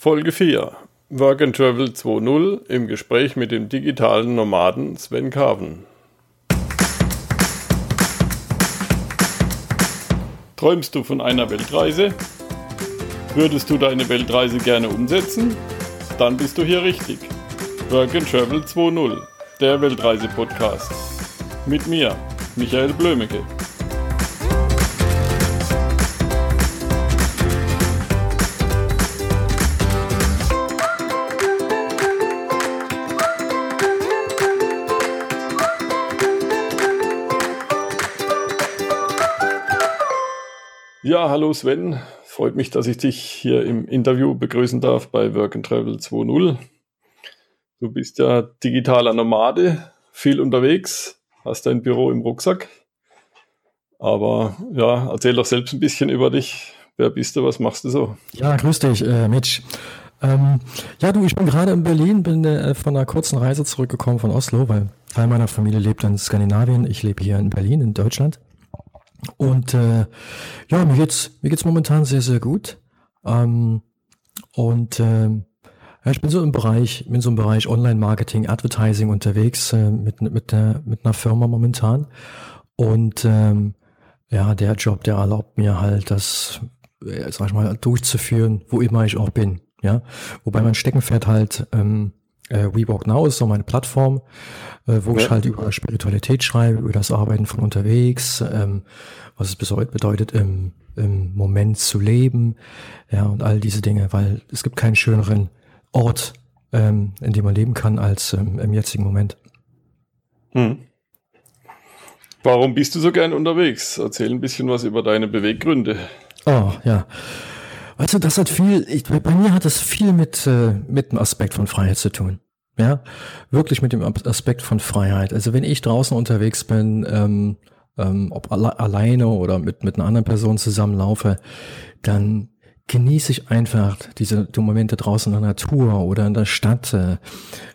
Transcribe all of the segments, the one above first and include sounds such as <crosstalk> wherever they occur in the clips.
Folge 4 Work and Travel 2.0 im Gespräch mit dem digitalen Nomaden Sven Carven. Träumst du von einer Weltreise? Würdest du deine Weltreise gerne umsetzen? Dann bist du hier richtig. Work and Travel 2.0, der Weltreise-Podcast. Mit mir, Michael Blömecke. Ja, hallo Sven. Freut mich, dass ich dich hier im Interview begrüßen darf bei Work and Travel 2.0. Du bist ja digitaler Nomade, viel unterwegs, hast dein Büro im Rucksack. Aber ja, erzähl doch selbst ein bisschen über dich. Wer bist du? Was machst du so? Ja, grüß dich, äh, Mitch. Ähm, ja, du, ich bin gerade in Berlin, bin äh, von einer kurzen Reise zurückgekommen von Oslo, weil Teil meiner Familie lebt in Skandinavien. Ich lebe hier in Berlin, in Deutschland. Und äh, ja, mir geht's, mir geht's momentan sehr, sehr gut. Ähm, und äh, ja, ich bin so im Bereich, bin so im Bereich Online-Marketing, Advertising unterwegs äh, mit, mit, der, mit einer Firma momentan. Und ähm, ja, der Job, der erlaubt mir halt, das, äh, sag ich mal, durchzuführen, wo immer ich auch bin. Ja, wobei mein Steckenpferd halt ähm, äh, WeWalk Now ist so meine Plattform, äh, wo ja. ich halt über Spiritualität schreibe, über das Arbeiten von unterwegs, ähm, was es bedeutet, im, im Moment zu leben, ja, und all diese Dinge, weil es gibt keinen schöneren Ort, ähm, in dem man leben kann, als ähm, im jetzigen Moment. Hm. Warum bist du so gern unterwegs? Erzähl ein bisschen was über deine Beweggründe. Oh, ja. Weißt du, das hat viel, ich, bei mir hat das viel mit, äh, mit dem Aspekt von Freiheit zu tun. Ja, wirklich mit dem Aspekt von Freiheit. Also wenn ich draußen unterwegs bin, ähm, ähm, ob alle, alleine oder mit, mit einer anderen Person zusammenlaufe, dann genieße ich einfach diese die Momente draußen in der Natur oder in der Stadt, äh,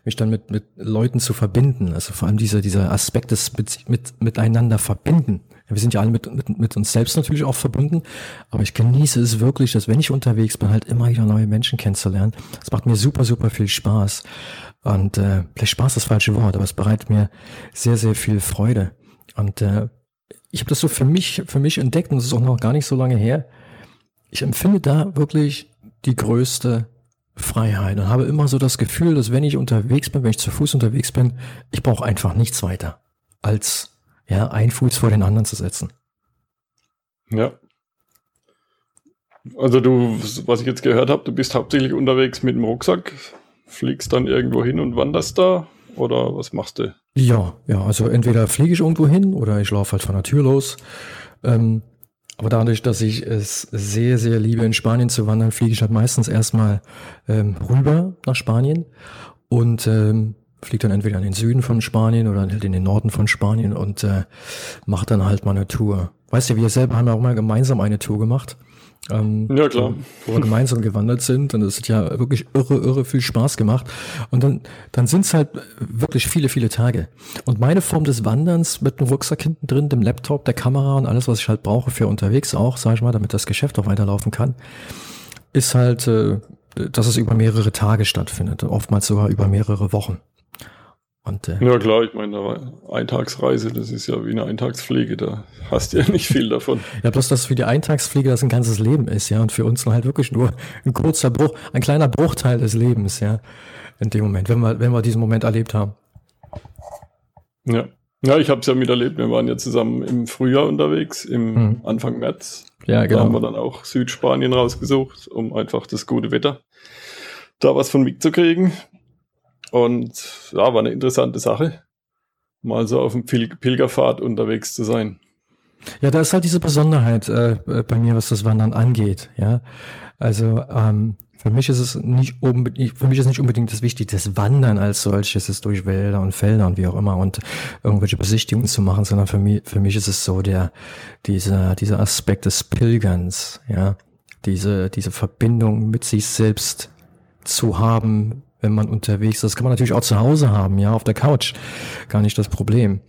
mich dann mit, mit Leuten zu verbinden. Also vor allem dieser, dieser Aspekt des mit, mit, miteinander verbinden. Wir sind ja alle mit, mit, mit uns selbst natürlich auch verbunden, aber ich genieße es wirklich, dass wenn ich unterwegs bin, halt immer wieder neue Menschen kennenzulernen. Das macht mir super, super viel Spaß. Und äh, vielleicht Spaß ist das falsche Wort, aber es bereitet mir sehr, sehr viel Freude. Und äh, ich habe das so für mich, für mich entdeckt und es ist auch noch gar nicht so lange her. Ich empfinde da wirklich die größte Freiheit und habe immer so das Gefühl, dass wenn ich unterwegs bin, wenn ich zu Fuß unterwegs bin, ich brauche einfach nichts weiter als ja, ein Fuß vor den anderen zu setzen. Ja. Also du, was ich jetzt gehört habe, du bist hauptsächlich unterwegs mit dem Rucksack, fliegst dann irgendwo hin und wanderst da oder was machst du? Ja, ja, also entweder fliege ich irgendwo hin oder ich laufe halt von der Tür los. Ähm, aber dadurch, dass ich es sehr, sehr liebe, in Spanien zu wandern, fliege ich halt meistens erstmal ähm, rüber nach Spanien und ähm, fliegt dann entweder in den Süden von Spanien oder halt in den Norden von Spanien und äh, macht dann halt mal eine Tour. Weißt du, wir selber haben ja auch mal gemeinsam eine Tour gemacht. Ähm, ja, klar. Wo wir gemeinsam gewandert sind und es hat ja wirklich irre, irre viel Spaß gemacht. Und dann, dann sind es halt wirklich viele, viele Tage. Und meine Form des Wanderns mit dem Rucksack hinten drin, dem Laptop, der Kamera und alles, was ich halt brauche für unterwegs auch, sag ich mal, damit das Geschäft auch weiterlaufen kann, ist halt, äh, dass es über mehrere Tage stattfindet, oftmals sogar über mehrere Wochen. Und, äh, ja klar, ich meine, Eintagsreise, das ist ja wie eine Eintagspflege, da hast du ja nicht viel davon. ja, bloß, dass für die Eintagspflege das ein ganzes Leben ist, ja, und für uns halt wirklich nur ein kurzer Bruch, ein kleiner Bruchteil des Lebens, ja, in dem Moment, wenn wir, wenn wir diesen Moment erlebt haben. Ja, ja, ich habe es ja miterlebt. Wir waren ja zusammen im Frühjahr unterwegs, im mhm. Anfang März. Ja, genau. Da haben wir dann auch Südspanien rausgesucht, um einfach das gute Wetter da was von mitzukriegen. Und ja, war eine interessante Sache, mal so auf dem Pil Pilgerfahrt unterwegs zu sein. Ja, da ist halt diese Besonderheit äh, bei mir, was das Wandern angeht. Ja, also ähm, für mich ist es nicht unbedingt, für mich ist nicht unbedingt das Wichtige, das Wandern als solches ist durch Wälder und Felder und wie auch immer und irgendwelche Besichtigungen zu machen, sondern für mich, für mich ist es so der, dieser, dieser Aspekt des Pilgerns, ja, diese, diese Verbindung mit sich selbst zu haben, wenn man unterwegs ist. Das kann man natürlich auch zu Hause haben, ja, auf der Couch. Gar nicht das Problem.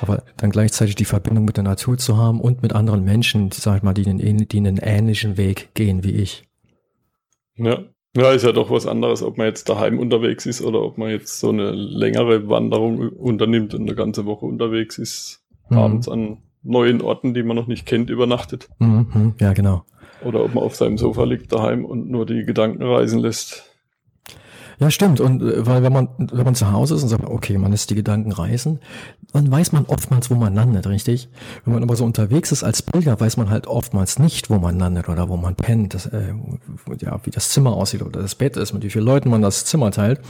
Aber dann gleichzeitig die Verbindung mit der Natur zu haben und mit anderen Menschen, sag ich mal, die einen, die einen ähnlichen Weg gehen wie ich. Ja, Ja, ist ja doch was anderes, ob man jetzt daheim unterwegs ist oder ob man jetzt so eine längere Wanderung unternimmt und eine ganze Woche unterwegs ist, mhm. abends an neuen Orten, die man noch nicht kennt, übernachtet. Mhm, ja, genau. Oder ob man auf seinem Sofa liegt daheim und nur die Gedanken reisen lässt. Ja, stimmt. Und äh, weil wenn man, wenn man zu Hause ist und sagt, okay, man lässt die Gedanken reisen, dann weiß man oftmals, wo man landet, richtig? Wenn man aber so unterwegs ist als Pilger, weiß man halt oftmals nicht, wo man landet oder wo man pennt, das, äh, ja, wie das Zimmer aussieht oder das Bett ist, mit wie vielen Leuten man das Zimmer teilt.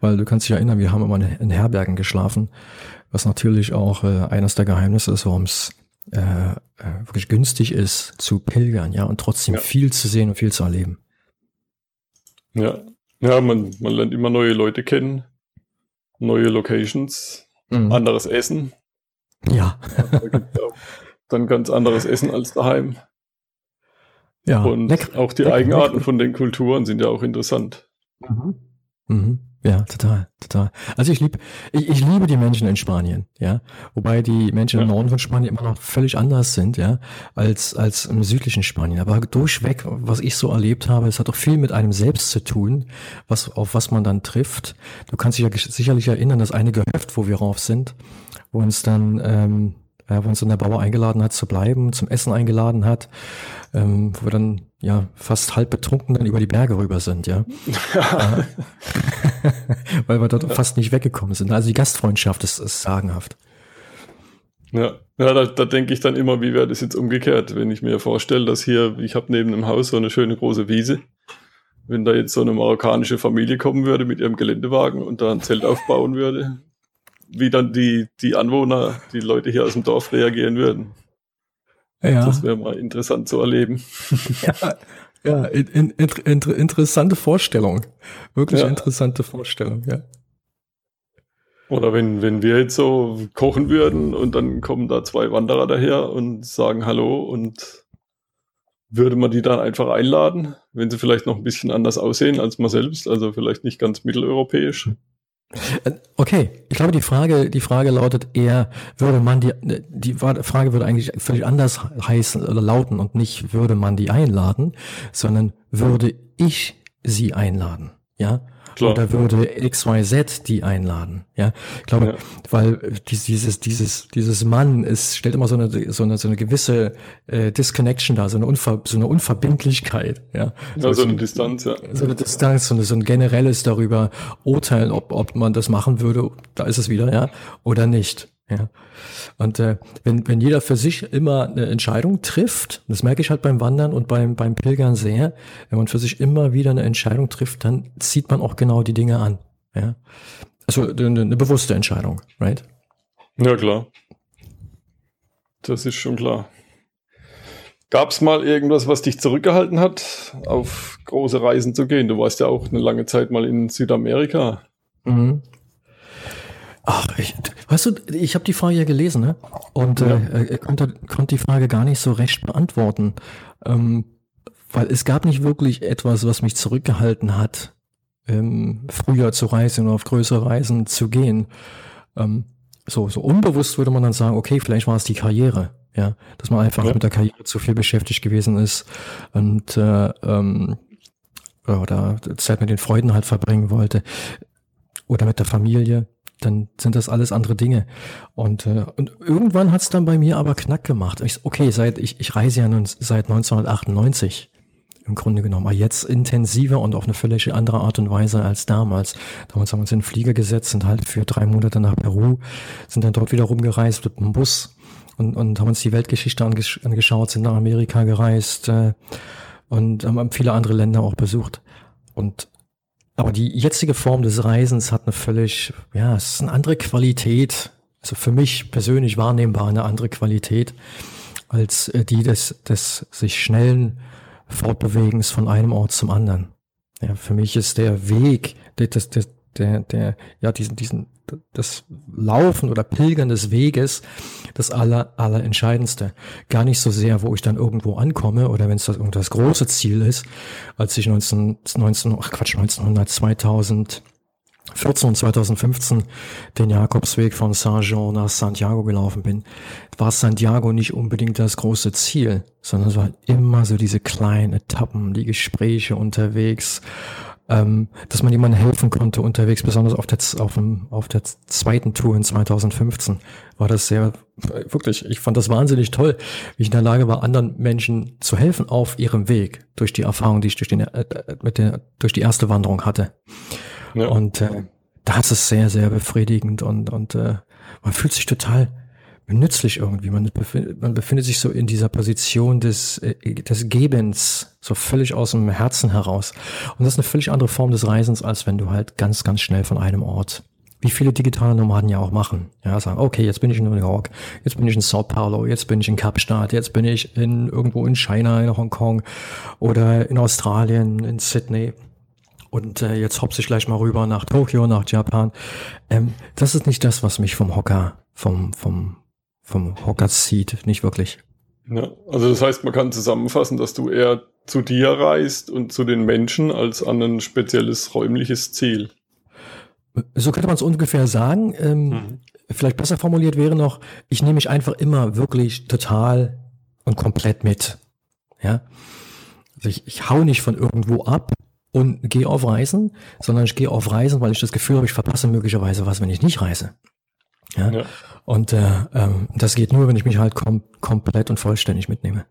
Weil du kannst dich erinnern, wir haben immer in Herbergen geschlafen, was natürlich auch äh, eines der Geheimnisse ist, warum es äh, äh, wirklich günstig ist zu pilgern, ja, und trotzdem ja. viel zu sehen und viel zu erleben. Ja, ja, man, man lernt immer neue Leute kennen, neue Locations, mhm. anderes Essen. Ja. dann ganz anderes Essen als daheim. Ja. Und leck, auch die leck, Eigenarten leck. von den Kulturen sind ja auch interessant. Mhm. Mhm. Ja, total, total. Also ich liebe, ich, ich liebe die Menschen in Spanien, ja. Wobei die Menschen im Norden von Spanien immer noch völlig anders sind, ja, als, als im südlichen Spanien. Aber durchweg, was ich so erlebt habe, es hat auch viel mit einem selbst zu tun, was, auf was man dann trifft. Du kannst dich ja sicherlich erinnern, dass eine Gehöft, wo wir rauf sind, wo uns dann, ähm, ja, wo uns dann der Bauer eingeladen hat zu bleiben, zum Essen eingeladen hat, ähm, wo wir dann ja fast halb betrunken dann über die Berge rüber sind, ja. ja. <laughs> Weil wir dort fast nicht weggekommen sind. Also die Gastfreundschaft ist, ist sagenhaft. Ja, ja da, da denke ich dann immer, wie wäre das jetzt umgekehrt, wenn ich mir vorstelle, dass hier, ich habe neben dem Haus so eine schöne große Wiese. Wenn da jetzt so eine marokkanische Familie kommen würde mit ihrem Geländewagen und da ein Zelt aufbauen würde, wie dann die, die Anwohner, die Leute hier aus dem Dorf reagieren würden. Ja. Das wäre mal interessant zu erleben. <laughs> Ja, ja in, in, in, interessante Vorstellung. Wirklich ja. interessante Vorstellung, ja. Oder wenn, wenn wir jetzt so kochen würden und dann kommen da zwei Wanderer daher und sagen Hallo und würde man die dann einfach einladen, wenn sie vielleicht noch ein bisschen anders aussehen als man selbst, also vielleicht nicht ganz mitteleuropäisch. Äh, okay, ich glaube, die Frage, die Frage lautet eher, würde man die, die Frage würde eigentlich völlig anders heißen oder lauten und nicht würde man die einladen, sondern würde ich sie einladen, ja? Klar. Oder würde XYZ die einladen, ja? Ich glaube, ja. weil dieses, dieses, dieses Mann ist, stellt immer so eine, so eine, so eine gewisse äh, Disconnection da, so eine, Unver, so eine Unverbindlichkeit, ja? So, ja, so eine Distanz, ja. So eine Distanz, so, eine, so ein generelles darüber urteilen, ob, ob man das machen würde, da ist es wieder, ja, oder nicht. Ja. Und äh, wenn, wenn jeder für sich immer eine Entscheidung trifft, das merke ich halt beim Wandern und beim, beim Pilgern sehr, wenn man für sich immer wieder eine Entscheidung trifft, dann zieht man auch genau die Dinge an. Ja. Also eine, eine bewusste Entscheidung, right? Ja, klar. Das ist schon klar. Gab es mal irgendwas, was dich zurückgehalten hat, auf große Reisen zu gehen? Du warst ja auch eine lange Zeit mal in Südamerika. Mhm. Ach, ich, weißt du, ich habe die Frage ja gelesen, ne? Und ja. äh, er konnte, konnte die Frage gar nicht so recht beantworten. Ähm, weil es gab nicht wirklich etwas, was mich zurückgehalten hat, ähm, früher zu reisen oder auf größere Reisen zu gehen. Ähm, so, so unbewusst würde man dann sagen, okay, vielleicht war es die Karriere, ja, dass man einfach ja. mit der Karriere zu viel beschäftigt gewesen ist und äh, ähm, oder Zeit mit den Freuden halt verbringen wollte oder mit der Familie dann sind das alles andere Dinge. Und, äh, und irgendwann hat es dann bei mir aber knack gemacht. Ich, okay, seit ich, ich reise ja nun seit 1998 im Grunde genommen, aber jetzt intensiver und auf eine völlig andere Art und Weise als damals. Damals haben wir uns in den Flieger gesetzt, sind halt für drei Monate nach Peru, sind dann dort wieder rumgereist mit einem Bus und, und haben uns die Weltgeschichte angesch angeschaut, sind nach Amerika gereist äh, und haben viele andere Länder auch besucht. Und aber die jetzige Form des Reisens hat eine völlig, ja, es ist eine andere Qualität. Also für mich persönlich wahrnehmbar eine andere Qualität als äh, die des, des sich schnellen Fortbewegens von einem Ort zum anderen. Ja, für mich ist der Weg, der, der, der, der ja, diesen, diesen, das Laufen oder Pilgern des Weges das aller, aller Entscheidendste. Gar nicht so sehr, wo ich dann irgendwo ankomme oder wenn es das, das große Ziel ist, als ich 19, 19 ach Quatsch, 1900, 2000, 2014 und 2015 den Jakobsweg von Saint-Jean nach Santiago gelaufen bin, war Santiago nicht unbedingt das große Ziel, sondern es war immer so diese kleinen Etappen, die Gespräche unterwegs, ähm, dass man jemandem helfen konnte unterwegs, besonders auf der, auf, dem, auf der zweiten Tour in 2015 war das sehr, wirklich, ich fand das wahnsinnig toll, wie ich in der Lage war, anderen Menschen zu helfen auf ihrem Weg durch die Erfahrung, die ich durch, den, äh, mit der, durch die erste Wanderung hatte. Ja. Und äh, das ist sehr, sehr befriedigend und, und äh, man fühlt sich total nützlich irgendwie. Man, befindet, man befindet sich so in dieser Position des, äh, des Gebens, so völlig aus dem Herzen heraus. Und das ist eine völlig andere Form des Reisens, als wenn du halt ganz, ganz schnell von einem Ort, wie viele digitale Nomaden ja auch machen. Ja, sagen, okay, jetzt bin ich in New York, jetzt bin ich in Sao Paulo, jetzt bin ich in Kapstadt, jetzt bin ich in irgendwo in China, in Hongkong oder in Australien, in Sydney und äh, jetzt hopse ich gleich mal rüber nach Tokio, nach Japan. Ähm, das ist nicht das, was mich vom Hocker, vom, vom, vom Hocker zieht, nicht wirklich. Ja, also das heißt, man kann zusammenfassen, dass du eher zu dir reist und zu den Menschen als an ein spezielles räumliches Ziel. So könnte man es ungefähr sagen. Ähm, mhm. Vielleicht besser formuliert wäre noch, ich nehme mich einfach immer wirklich total und komplett mit. Ja. Also ich, ich hau nicht von irgendwo ab, und gehe auf Reisen, sondern ich gehe auf Reisen, weil ich das Gefühl habe, ich verpasse möglicherweise was, wenn ich nicht reise. Ja. ja. Und äh, ähm, das geht nur, wenn ich mich halt kom komplett und vollständig mitnehme.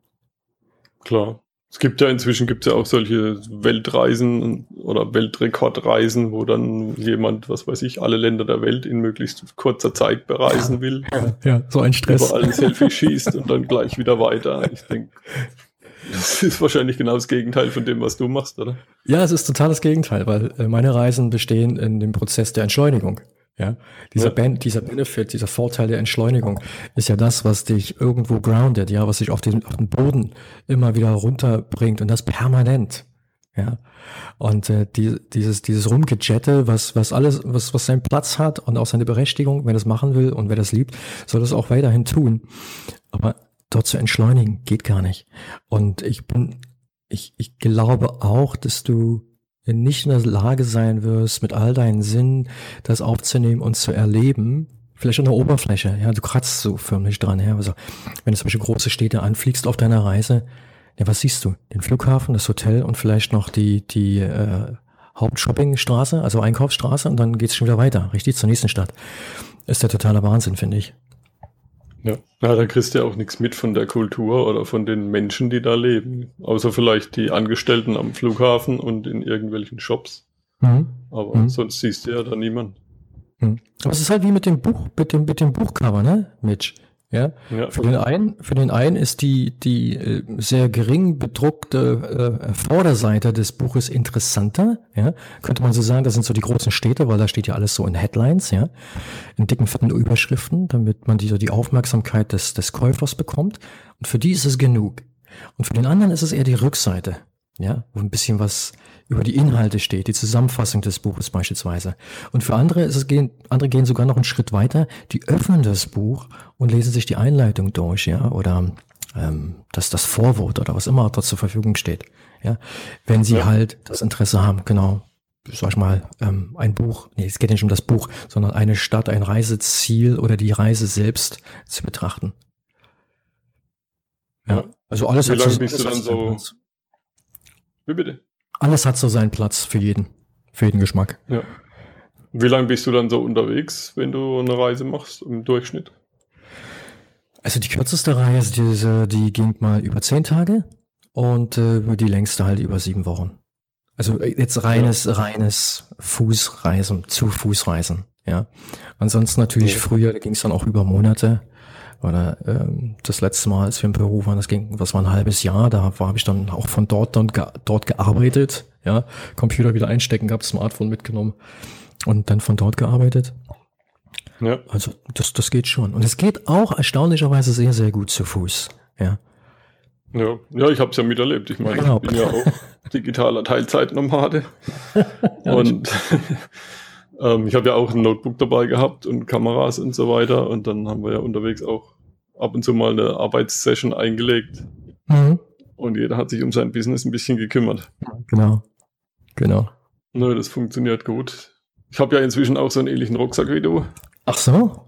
Klar. Es gibt ja inzwischen gibt ja auch solche Weltreisen oder Weltrekordreisen, wo dann jemand, was weiß ich, alle Länder der Welt in möglichst kurzer Zeit bereisen will. Ja, ja so ein Stress. Über ein Selfie schießt und dann gleich wieder weiter. Ich denke, das ist wahrscheinlich genau das Gegenteil von dem, was du machst, oder? Ja, es ist total das Gegenteil, weil äh, meine Reisen bestehen in dem Prozess der Entschleunigung. Ja, dieser, ja. Ben, dieser Benefit, dieser Vorteil der Entschleunigung ist ja das, was dich irgendwo grounded, ja, was dich auf den, auf den Boden immer wieder runterbringt und das permanent. Ja, und äh, die, dieses dieses Rumgejette, was was alles was was seinen Platz hat und auch seine Berechtigung, wer das machen will und wer das liebt, soll das auch weiterhin tun. Aber dort zu entschleunigen, geht gar nicht. Und ich bin, ich, ich glaube auch, dass du nicht in der Lage sein wirst, mit all deinen Sinnen das aufzunehmen und zu erleben, vielleicht an der Oberfläche, ja, du kratzt so förmlich dran, ja, also, wenn du zum Beispiel große Städte anfliegst auf deiner Reise, ja, was siehst du? Den Flughafen, das Hotel und vielleicht noch die, die, äh, Hauptshoppingstraße, also Einkaufsstraße und dann geht's schon wieder weiter, richtig zur nächsten Stadt. Ist der totale Wahnsinn, finde ich. Ja. ja, da kriegst du ja auch nichts mit von der Kultur oder von den Menschen, die da leben. Außer vielleicht die Angestellten am Flughafen und in irgendwelchen Shops. Mhm. Aber mhm. sonst siehst du ja da niemanden. Mhm. Aber es ist halt wie mit dem Buch, mit dem, mit dem Buchcover, ne, Mitch? Ja? ja? Für den einen, für den einen ist die, die äh, sehr gering bedruckte äh, Vorderseite des Buches interessanter, ja? Könnte man so sagen, das sind so die großen Städte, weil da steht ja alles so in Headlines, ja, in dicken, fetten Überschriften, damit man die, so die Aufmerksamkeit des, des Käufers bekommt. Und für die ist es genug. Und für den anderen ist es eher die Rückseite, ja, wo ein bisschen was über die Inhalte steht, die Zusammenfassung des Buches beispielsweise. Und für andere ist es gehen, andere gehen sogar noch einen Schritt weiter, die öffnen das Buch und lesen sich die Einleitung durch, ja, oder ähm, das, das Vorwort oder was immer dort zur Verfügung steht. Ja, wenn sie ja. halt das Interesse haben, genau, sag ich mal, ähm, ein Buch, nee, es geht nicht um das Buch, sondern eine Stadt, ein Reiseziel oder die Reise selbst zu betrachten. Ja, also alles Wie lange bist du dann so? Wie bitte? Alles hat so seinen Platz für jeden, für jeden Geschmack. Ja. Wie lange bist du dann so unterwegs, wenn du eine Reise machst im Durchschnitt? Also die kürzeste Reise, diese, die ging mal über zehn Tage und äh, die längste halt über sieben Wochen. Also äh, jetzt reines, ja. reines Fußreisen, zu Fußreisen, ja. Ansonsten natürlich ja. früher, da ging es dann auch über Monate. Oder ähm, das letzte Mal, als wir in Peru waren, das ging, was war ein halbes Jahr, da habe ich dann auch von dort dann ge dort gearbeitet, ja, Computer wieder einstecken gehabt, Smartphone mitgenommen und dann von dort gearbeitet. Ja. Also das, das geht schon. Und es geht auch erstaunlicherweise sehr, sehr gut zu Fuß. Ja. Ja, ja ich habe es ja miterlebt. Ich meine, genau. ich bin ja auch digitaler Teilzeitnomade. <laughs> und <laughs> ähm, ich habe ja auch ein Notebook dabei gehabt und Kameras und so weiter. Und dann haben wir ja unterwegs auch ab und zu mal eine Arbeitssession eingelegt. Mhm. Und jeder hat sich um sein Business ein bisschen gekümmert. Genau. Genau. Nö, das funktioniert gut. Ich habe ja inzwischen auch so einen ähnlichen Rucksack wie du. Ach so?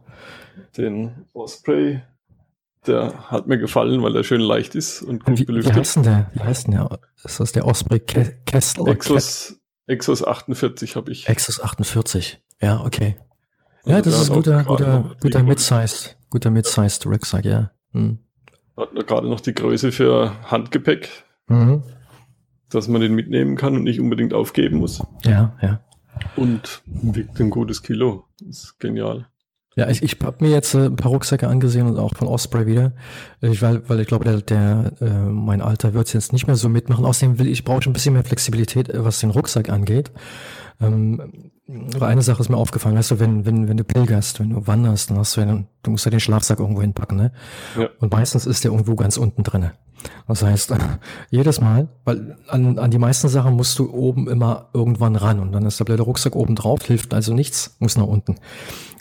Den Osprey. Der hat mir gefallen, weil er schön leicht ist und gut wie, belüftet. Wie heißt denn der? Wie heißt denn der? Ist das der Osprey Kessel? Exos, Exos 48 habe ich. Exos 48. Ja, okay. Ja, also das ist guter, guter, guter Mid-Sized, guter Mid-Sized Rucksack, ja. Hm. Hat gerade noch die Größe für Handgepäck, mhm. dass man den mitnehmen kann und nicht unbedingt aufgeben muss. Ja, ja. Und wiegt ein gutes Kilo. Das ist genial. Ja, ich, ich habe mir jetzt äh, ein paar Rucksäcke angesehen und auch von Osprey wieder. Ich, weil, weil ich glaube, der, der äh, mein Alter wird jetzt nicht mehr so mitmachen. Außerdem will ich brauche ich ein bisschen mehr Flexibilität, äh, was den Rucksack angeht. Ähm, aber eine Sache ist mir aufgefallen, weißt du, wenn, wenn, wenn du pilgerst, wenn du wanderst, dann hast du ja, du musst ja den Schlafsack irgendwo hinpacken, ne? Ja. Und meistens ist der irgendwo ganz unten drinne. Das heißt, <laughs> jedes Mal, weil an, an die meisten Sachen musst du oben immer irgendwann ran und dann ist der blöde Rucksack oben drauf, hilft also nichts, muss nach unten.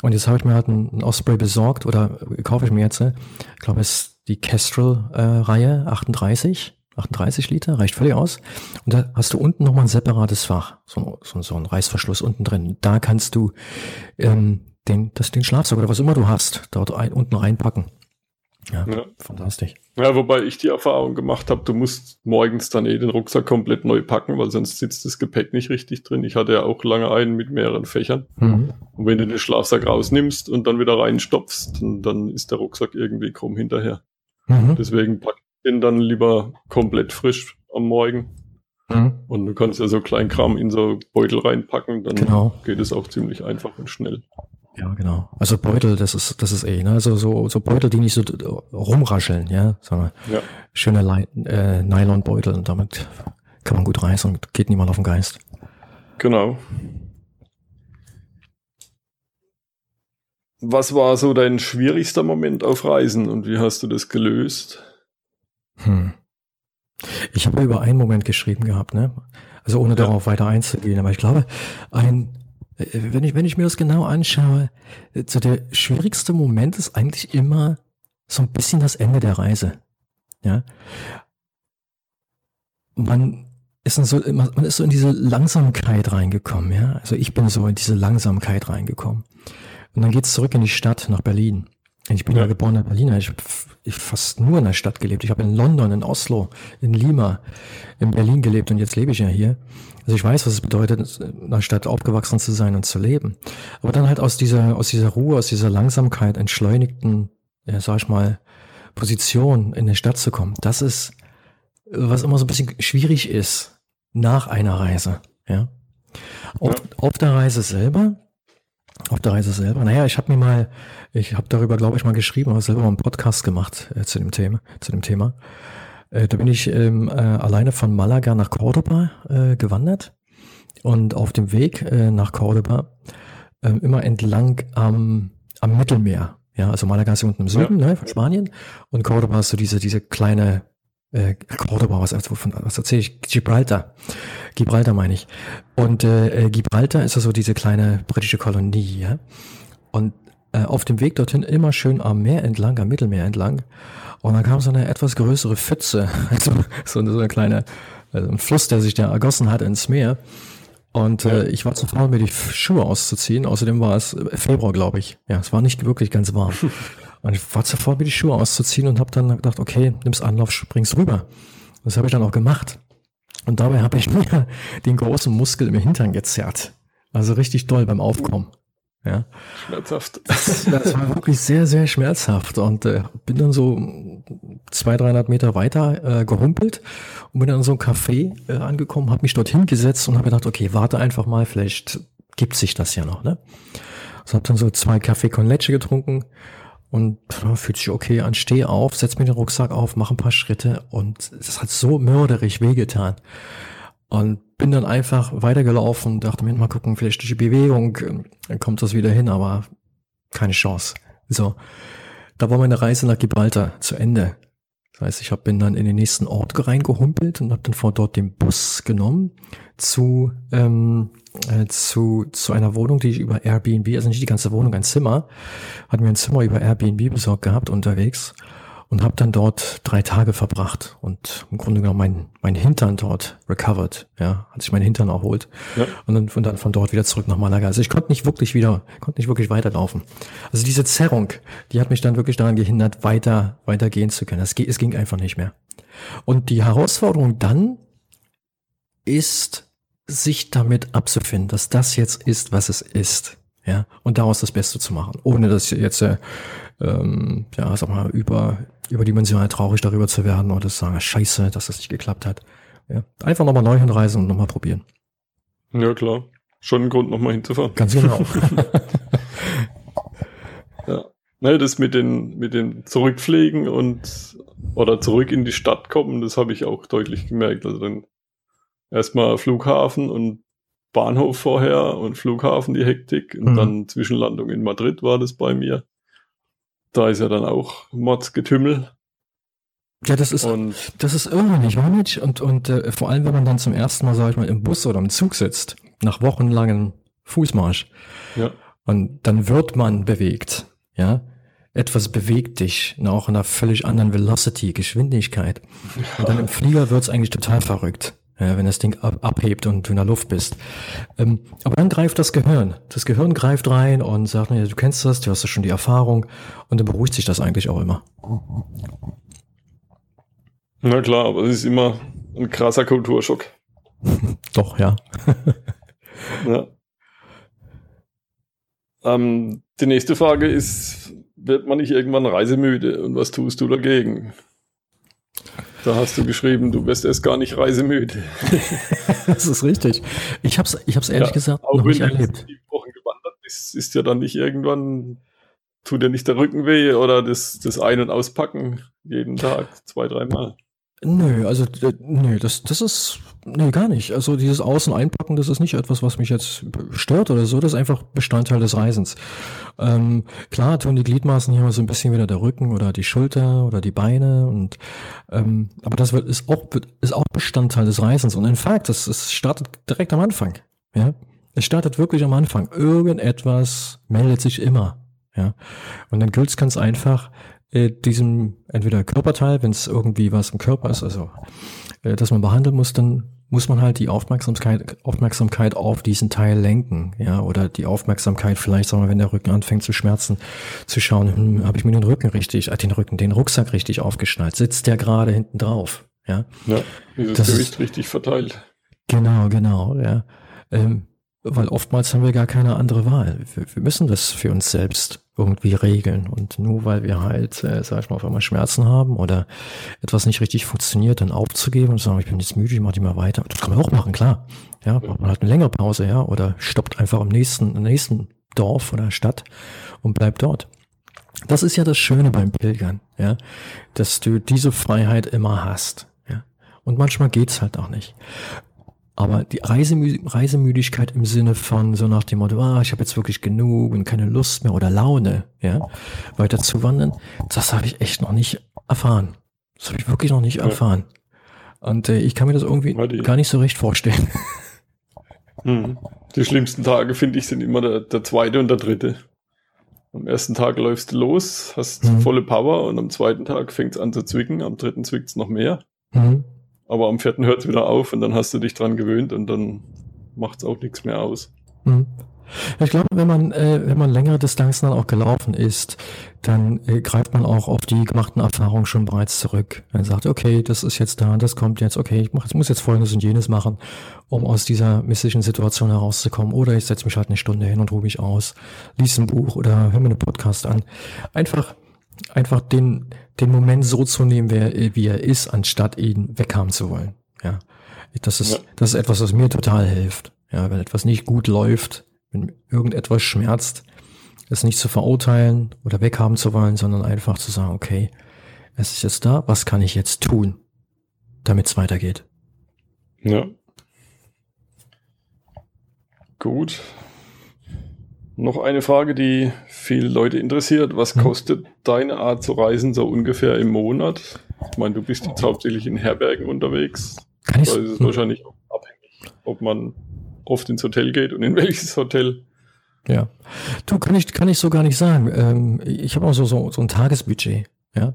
Und jetzt habe ich mir halt einen, Osprey besorgt oder kaufe ich mir jetzt, ne? ich glaube, es ist die Kestrel-Reihe äh, 38 38 Liter, reicht völlig aus. Und da hast du unten nochmal ein separates Fach, so, so, so ein Reißverschluss unten drin. Da kannst du ähm, den, das, den Schlafsack oder was immer du hast, dort ein, unten reinpacken. Ja, ja, fantastisch. Ja, wobei ich die Erfahrung gemacht habe, du musst morgens dann eh den Rucksack komplett neu packen, weil sonst sitzt das Gepäck nicht richtig drin. Ich hatte ja auch lange einen mit mehreren Fächern. Mhm. Und wenn du den Schlafsack rausnimmst und dann wieder reinstopfst, dann, dann ist der Rucksack irgendwie krumm hinterher. Mhm. Deswegen pack den dann lieber komplett frisch am Morgen. Mhm. Und du kannst ja so Kleinkram in so Beutel reinpacken, dann genau. geht es auch ziemlich einfach und schnell. Ja, genau. Also Beutel, das ist, das ist eh, ne? Also so, so Beutel, die nicht so rumrascheln, ja, sondern ja. schöne äh, Nylonbeutel und damit kann man gut reißen und geht niemand auf den Geist. Genau. Was war so dein schwierigster Moment auf Reisen und wie hast du das gelöst? Hm. Ich habe über einen Moment geschrieben gehabt, ne? Also ohne ja. darauf weiter einzugehen, aber ich glaube, ein, äh, wenn ich, wenn ich mir das genau anschaue, so der schwierigste Moment ist eigentlich immer so ein bisschen das Ende der Reise. Ja. Man ist so, man ist so in diese Langsamkeit reingekommen, ja. Also ich bin so in diese Langsamkeit reingekommen. Und dann geht's zurück in die Stadt nach Berlin. Ich bin ja, ja geborener Berliner. Ich habe fast nur in der Stadt gelebt. Ich habe in London, in Oslo, in Lima, in Berlin gelebt und jetzt lebe ich ja hier. Also ich weiß, was es bedeutet, in einer Stadt aufgewachsen zu sein und zu leben. Aber dann halt aus dieser, aus dieser Ruhe, aus dieser Langsamkeit, entschleunigten, ja, sag ich mal, Position in der Stadt zu kommen. Das ist, was immer so ein bisschen schwierig ist nach einer Reise. Ja. Auf, ja. auf der Reise selber auf der Reise selber. Naja, ich habe mir mal, ich habe darüber, glaube ich, mal geschrieben, aber selber mal einen Podcast gemacht äh, zu dem Thema. Zu dem Thema. Äh, da bin ich ähm, äh, alleine von Malaga nach Cordoba äh, gewandert und auf dem Weg äh, nach Cordoba äh, immer entlang am, am Mittelmeer. Ja, also Malaga ist unten im Süden ja. ne, von Spanien und Cordoba ist so diese diese kleine äh, Cordoba, was, was erzähle ich? Gibraltar. Gibraltar meine ich. Und äh, äh, Gibraltar ist also diese kleine britische Kolonie, ja. Und äh, auf dem Weg dorthin immer schön am Meer entlang, am Mittelmeer entlang. Und dann kam so eine etwas größere Pfütze, <laughs> also so eine, so eine kleine, also ein Fluss, der sich da ergossen hat ins Meer. Und äh, ich war zu faul, mir die Schuhe auszuziehen. Außerdem war es Februar, glaube ich. Ja, es war nicht wirklich ganz warm. <laughs> Und ich war faul, mir die Schuhe auszuziehen und habe dann gedacht, okay, nimm's Anlauf, springst rüber. Das habe ich dann auch gemacht. Und dabei habe ich <laughs> mir den großen Muskel im Hintern gezerrt. Also richtig doll beim Aufkommen. Ja. Schmerzhaft. Das, das war wirklich sehr, sehr schmerzhaft. Und äh, bin dann so 200, 300 Meter weiter äh, gehumpelt und bin dann in so ein Café äh, angekommen, habe mich dort hingesetzt und habe gedacht, okay, warte einfach mal, vielleicht gibt sich das ja noch. Ne? Also habe dann so zwei Kaffee con Leche getrunken und fühlt sich okay an, steh auf, setz mir den Rucksack auf, mach ein paar Schritte und es hat so mörderig wehgetan. Und bin dann einfach weitergelaufen dachte mir, mal gucken, vielleicht durch die Bewegung dann kommt das wieder hin, aber keine Chance. So, da war meine Reise nach Gibraltar zu Ende. Das heißt, ich hab, bin dann in den nächsten Ort reingehumpelt und habe dann vor dort den Bus genommen zu, ähm, äh, zu, zu einer Wohnung, die ich über Airbnb, also nicht die ganze Wohnung, ein Zimmer, hatten wir ein Zimmer über Airbnb besorgt gehabt unterwegs. Und habe dann dort drei Tage verbracht und im Grunde genommen mein, mein Hintern dort recovered, ja, hat sich mein Hintern erholt ja. und dann, und dann von dort wieder zurück nach Malaga. Also ich konnte nicht wirklich wieder, konnte nicht wirklich weiterlaufen. Also diese Zerrung, die hat mich dann wirklich daran gehindert, weiter, weiter gehen zu können. Es, es ging einfach nicht mehr. Und die Herausforderung dann ist, sich damit abzufinden, dass das jetzt ist, was es ist ja, und daraus das Beste zu machen, ohne dass jetzt, äh, ähm, ja, sag mal, über, überdimensional traurig darüber zu werden oder zu sagen, scheiße, dass das nicht geklappt hat. Ja, einfach nochmal neu hinreisen und nochmal probieren. Ja, klar. Schon ein Grund, nochmal hinzufahren. Ganz genau. <laughs> <laughs> ja. Ne, das mit den, mit den Zurückpflegen und oder zurück in die Stadt kommen, das habe ich auch deutlich gemerkt. Also dann erstmal Flughafen und Bahnhof vorher und Flughafen die Hektik und mhm. dann Zwischenlandung in Madrid war das bei mir. Da ist ja dann auch Mordsgetümmel. Ja, das ist, und, das ist irrsinnig, nicht? Und, und äh, vor allem, wenn man dann zum ersten Mal, sag ich mal, im Bus oder im Zug sitzt, nach wochenlangen Fußmarsch. Ja. Und dann wird man bewegt, ja. Etwas bewegt dich, auch in einer völlig anderen Velocity, Geschwindigkeit. <laughs> Und dann im Flieger wird's eigentlich total verrückt ja, wenn das Ding ab, abhebt und du in der Luft bist. Ähm, aber dann greift das Gehirn. Das Gehirn greift rein und sagt, ja, du kennst das, du hast ja schon die Erfahrung und dann beruhigt sich das eigentlich auch immer. Na klar, aber es ist immer ein krasser Kulturschock. <laughs> Doch, ja. <laughs> ja. Ähm, die nächste Frage ist, wird man nicht irgendwann reisemüde und was tust du dagegen? Da hast du geschrieben, du bist erst gar nicht reisemüde. <laughs> das ist richtig. Ich habe es ich hab's ehrlich ja, gesagt noch nicht erlebt. Die Wochen gewandert ist, ist ja dann nicht irgendwann, tut dir nicht der Rücken weh oder das, das Ein- und Auspacken jeden Tag, zwei, dreimal. Nö, also nö, das, das ist nö, gar nicht. Also dieses Außen einpacken, das ist nicht etwas, was mich jetzt stört oder so. Das ist einfach Bestandteil des Reisens. Ähm, klar tun die Gliedmaßen hier mal so ein bisschen wieder der Rücken oder die Schulter oder die Beine und ähm, aber das wird, ist auch ist auch Bestandteil des Reisens. Und in Fakt, das, das startet direkt am Anfang. Ja, es startet wirklich am Anfang. Irgendetwas meldet sich immer. Ja, und dann gilt es ganz einfach äh, diesem entweder Körperteil, wenn es irgendwie was im Körper ist, also äh, dass man behandeln muss, dann muss man halt die Aufmerksamkeit, Aufmerksamkeit auf diesen Teil lenken, ja, oder die Aufmerksamkeit vielleicht, sagen wir, wenn der Rücken anfängt zu schmerzen, zu schauen, hm, habe ich mir den Rücken richtig, äh, den Rücken, den Rucksack richtig aufgeschnallt, sitzt der gerade hinten drauf, ja. Ja, dieses das Gewicht ist, richtig verteilt. Genau, genau, ja. Ähm, weil oftmals haben wir gar keine andere Wahl. Wir, wir, müssen das für uns selbst irgendwie regeln. Und nur weil wir halt, äh, sag ich mal, auf einmal Schmerzen haben oder etwas nicht richtig funktioniert, dann aufzugeben und sagen, ich bin jetzt müde, ich mach die mal weiter. Das kann man auch machen, klar. Ja, man hat eine längere Pause, ja, oder stoppt einfach im nächsten, im nächsten Dorf oder Stadt und bleibt dort. Das ist ja das Schöne beim Pilgern, ja, dass du diese Freiheit immer hast. Ja. Und manchmal geht's halt auch nicht. Aber die Reisemü Reisemüdigkeit im Sinne von so nach dem Motto, ah, ich habe jetzt wirklich genug und keine Lust mehr oder Laune, ja, weiter zu wandern, das habe ich echt noch nicht erfahren. Das habe ich wirklich noch nicht erfahren. Und äh, ich kann mir das irgendwie gar nicht so recht vorstellen. <laughs> Hm. Die schlimmsten Tage, finde ich, sind immer der, der zweite und der dritte. Am ersten Tag läufst du los, hast mhm. volle Power und am zweiten Tag fängt es an zu zwicken, am dritten zwickt es noch mehr. Mhm. Aber am vierten hört es wieder auf und dann hast du dich dran gewöhnt und dann macht es auch nichts mehr aus. Mhm. Ich glaube, wenn man, äh, wenn man längere Distanzen dann auch gelaufen ist, dann äh, greift man auch auf die gemachten Erfahrungen schon bereits zurück. Man sagt, okay, das ist jetzt da, das kommt jetzt, okay, ich mach, muss jetzt folgendes und jenes machen, um aus dieser misslichen Situation herauszukommen. Oder ich setze mich halt eine Stunde hin und ruhe mich aus, lies ein Buch oder höre mir einen Podcast an. Einfach einfach den, den Moment so zu nehmen, wie, wie er ist, anstatt ihn weghaben zu wollen. Ja. Das ist, ja. das ist etwas, was mir total hilft. Ja, wenn etwas nicht gut läuft, wenn irgendetwas schmerzt, es nicht zu verurteilen oder weghaben zu wollen, sondern einfach zu sagen, okay, es ist jetzt da, was kann ich jetzt tun, damit es weitergeht? Ja. Gut. Noch eine Frage, die viele Leute interessiert. Was hm. kostet deine Art zu reisen so ungefähr im Monat? Ich meine, du bist jetzt hauptsächlich in Herbergen unterwegs. Kann da ist es hm. wahrscheinlich auch abhängig, ob man oft ins Hotel geht und in <laughs> welches Hotel. Ja. Du, kann ich, kann ich so gar nicht sagen. Ähm, ich habe auch so, so, so ein Tagesbudget. Ja.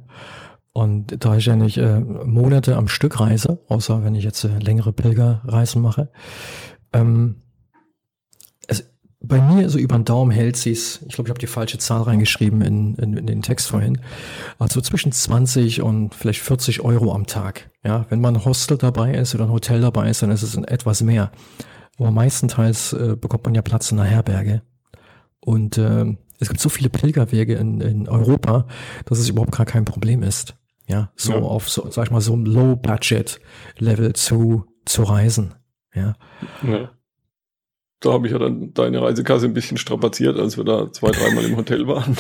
Und da ich ja nicht äh, Monate am Stück reise, außer wenn ich jetzt äh, längere Pilgerreisen mache, ähm, bei mir so über den Daumen hält sich's, ich glaube, ich habe die falsche Zahl reingeschrieben in, in, in den Text vorhin, also zwischen 20 und vielleicht 40 Euro am Tag. Ja, wenn man ein Hostel dabei ist oder ein Hotel dabei ist, dann ist es etwas mehr. Aber meistenteils äh, bekommt man ja Platz in der Herberge. Und äh, es gibt so viele Pilgerwege in, in Europa, dass es überhaupt gar kein Problem ist. Ja, so ja. auf so, sag ich mal, so einem Low-Budget-Level zu, zu reisen. Ja. ja. Da habe ich ja dann deine Reisekasse ein bisschen strapaziert, als wir da zwei, dreimal im Hotel waren.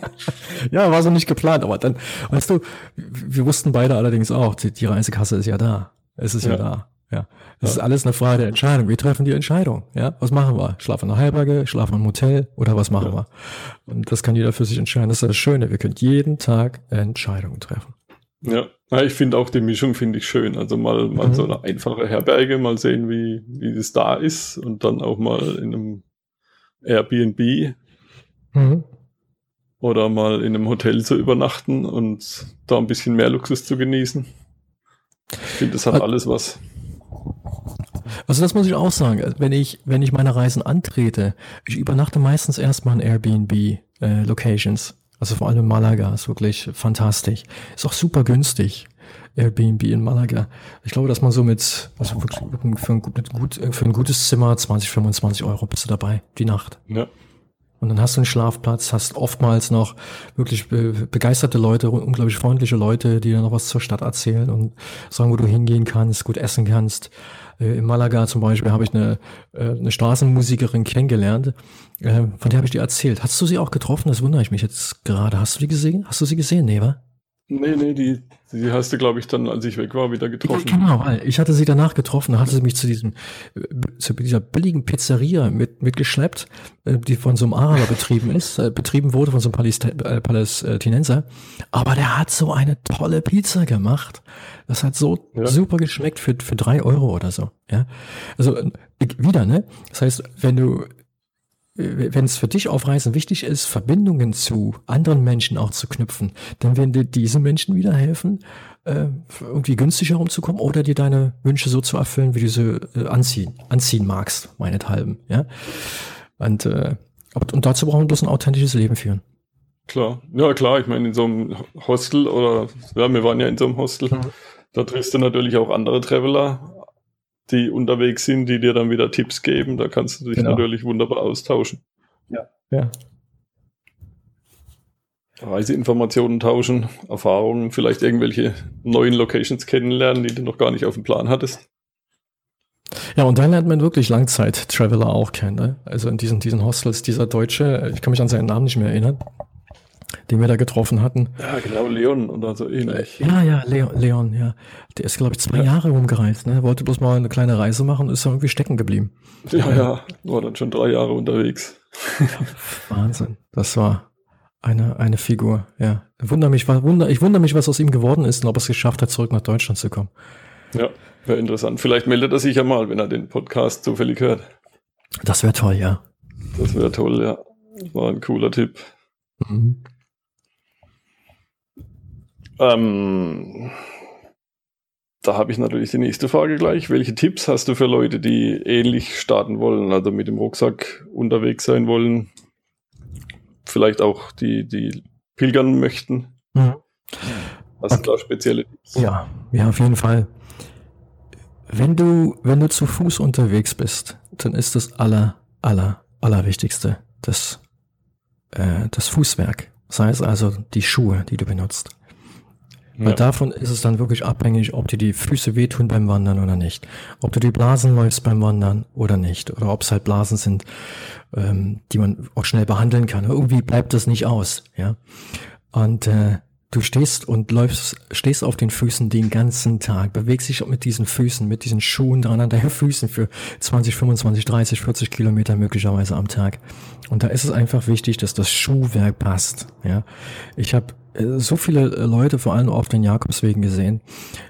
<laughs> ja, war so nicht geplant, aber dann, weißt du, wir wussten beide allerdings auch, die, die Reisekasse ist ja da. Es ist ja, ja da. Ja. Das ja. ist alles eine Frage der Entscheidung. Wir treffen die Entscheidung. Ja, was machen wir? Schlafen in der Herberge, schlafen im Hotel oder was machen ja. wir? Und das kann jeder für sich entscheiden. Das ist das Schöne. Wir können jeden Tag Entscheidungen treffen. Ja, ja ich finde auch die Mischung finde ich schön. Also mal, mal mhm. so eine einfache Herberge, mal sehen, wie, wie es da ist und dann auch mal in einem Airbnb mhm. oder mal in einem Hotel zu übernachten und da ein bisschen mehr Luxus zu genießen. Ich finde, das hat alles was. Also das muss ich auch sagen. Wenn ich, wenn ich meine Reisen antrete, ich übernachte meistens erstmal in Airbnb äh, Locations. Also vor allem in Malaga ist wirklich fantastisch. Ist auch super günstig. Airbnb in Malaga. Ich glaube, dass man so mit, also wirklich für ein, gut, für ein gutes Zimmer 20, 25 Euro bist du dabei, die Nacht. Ja. Und dann hast du einen Schlafplatz, hast oftmals noch wirklich begeisterte Leute, unglaublich freundliche Leute, die dir noch was zur Stadt erzählen und sagen, wo du hingehen kannst, gut essen kannst. Äh, in Malaga zum Beispiel habe ich eine, äh, eine Straßenmusikerin kennengelernt, äh, von der habe ich dir erzählt. Hast du sie auch getroffen? Das wundere ich mich jetzt gerade. Hast du die gesehen? Hast du sie gesehen, Neva? Nee, nee, die, die hast du, glaube ich, dann, als ich weg war, wieder getroffen. Ja, genau, ich hatte sie danach getroffen, da hatte sie mich zu diesem, zu dieser billigen Pizzeria mit, mitgeschleppt, die von so einem Araber betrieben ist, betrieben wurde von so einem Palästinenser. Aber der hat so eine tolle Pizza gemacht. Das hat so ja. super geschmeckt für, für drei Euro oder so. Ja, also wieder, ne? Das heißt, wenn du wenn es für dich auf Reisen wichtig ist, Verbindungen zu anderen Menschen auch zu knüpfen, dann werden dir diese Menschen wieder helfen, äh, irgendwie günstig herumzukommen oder dir deine Wünsche so zu erfüllen, wie du sie äh, anziehen, anziehen magst, meinethalben. Ja? Und, äh, und dazu brauchen wir bloß ein authentisches Leben führen. Klar, ja klar, ich meine, in so einem Hostel oder ja, wir waren ja in so einem Hostel, mhm. da triffst du natürlich auch andere Traveler, die unterwegs sind, die dir dann wieder Tipps geben. Da kannst du dich genau. natürlich wunderbar austauschen. Ja. ja. Reiseinformationen tauschen, Erfahrungen, vielleicht irgendwelche neuen Locations kennenlernen, die du noch gar nicht auf dem Plan hattest. Ja, und dann lernt man wirklich Langzeit-Traveler auch kennen. Ne? Also in diesen, diesen Hostels, dieser Deutsche, ich kann mich an seinen Namen nicht mehr erinnern, den wir da getroffen hatten. Ja, genau, Leon oder so ähnlich. Ja, ja, Leon, Leon ja. Der ist, glaube ich, zwei ja. Jahre rumgereist, ne? Wollte bloß mal eine kleine Reise machen und ist dann irgendwie stecken geblieben. Ja, ja, war dann schon drei Jahre unterwegs. <laughs> Wahnsinn. Das war eine, eine Figur, ja. Ich wundere mich, wunder, ich wundere mich, was aus ihm geworden ist und ob er es geschafft hat, zurück nach Deutschland zu kommen. Ja, wäre interessant. Vielleicht meldet er sich ja mal, wenn er den Podcast zufällig hört. Das wäre toll, ja. Das wäre toll, ja. War ein cooler Tipp. Mhm. Ähm, da habe ich natürlich die nächste Frage gleich. Welche Tipps hast du für Leute, die ähnlich starten wollen, also mit dem Rucksack unterwegs sein wollen? Vielleicht auch die, die pilgern möchten? Mhm. Hast du da spezielle Tipps? Ja, ja, auf jeden Fall. Wenn du, wenn du zu Fuß unterwegs bist, dann ist das aller, aller, allerwichtigste das, äh, das Fußwerk. Sei es also die Schuhe, die du benutzt. Weil ja. davon ist es dann wirklich abhängig, ob dir die Füße wehtun beim Wandern oder nicht. Ob du die Blasen läufst beim Wandern oder nicht. Oder ob es halt Blasen sind, ähm, die man auch schnell behandeln kann. Irgendwie bleibt das nicht aus, ja. Und äh, du stehst und läufst, stehst auf den Füßen den ganzen Tag, bewegst dich mit diesen Füßen, mit diesen Schuhen dran an deinen Füßen für 20, 25, 30, 40 Kilometer möglicherweise am Tag. Und da ist es einfach wichtig, dass das Schuhwerk passt. Ja, ich habe äh, so viele äh, Leute, vor allem auf den Jakobswegen gesehen,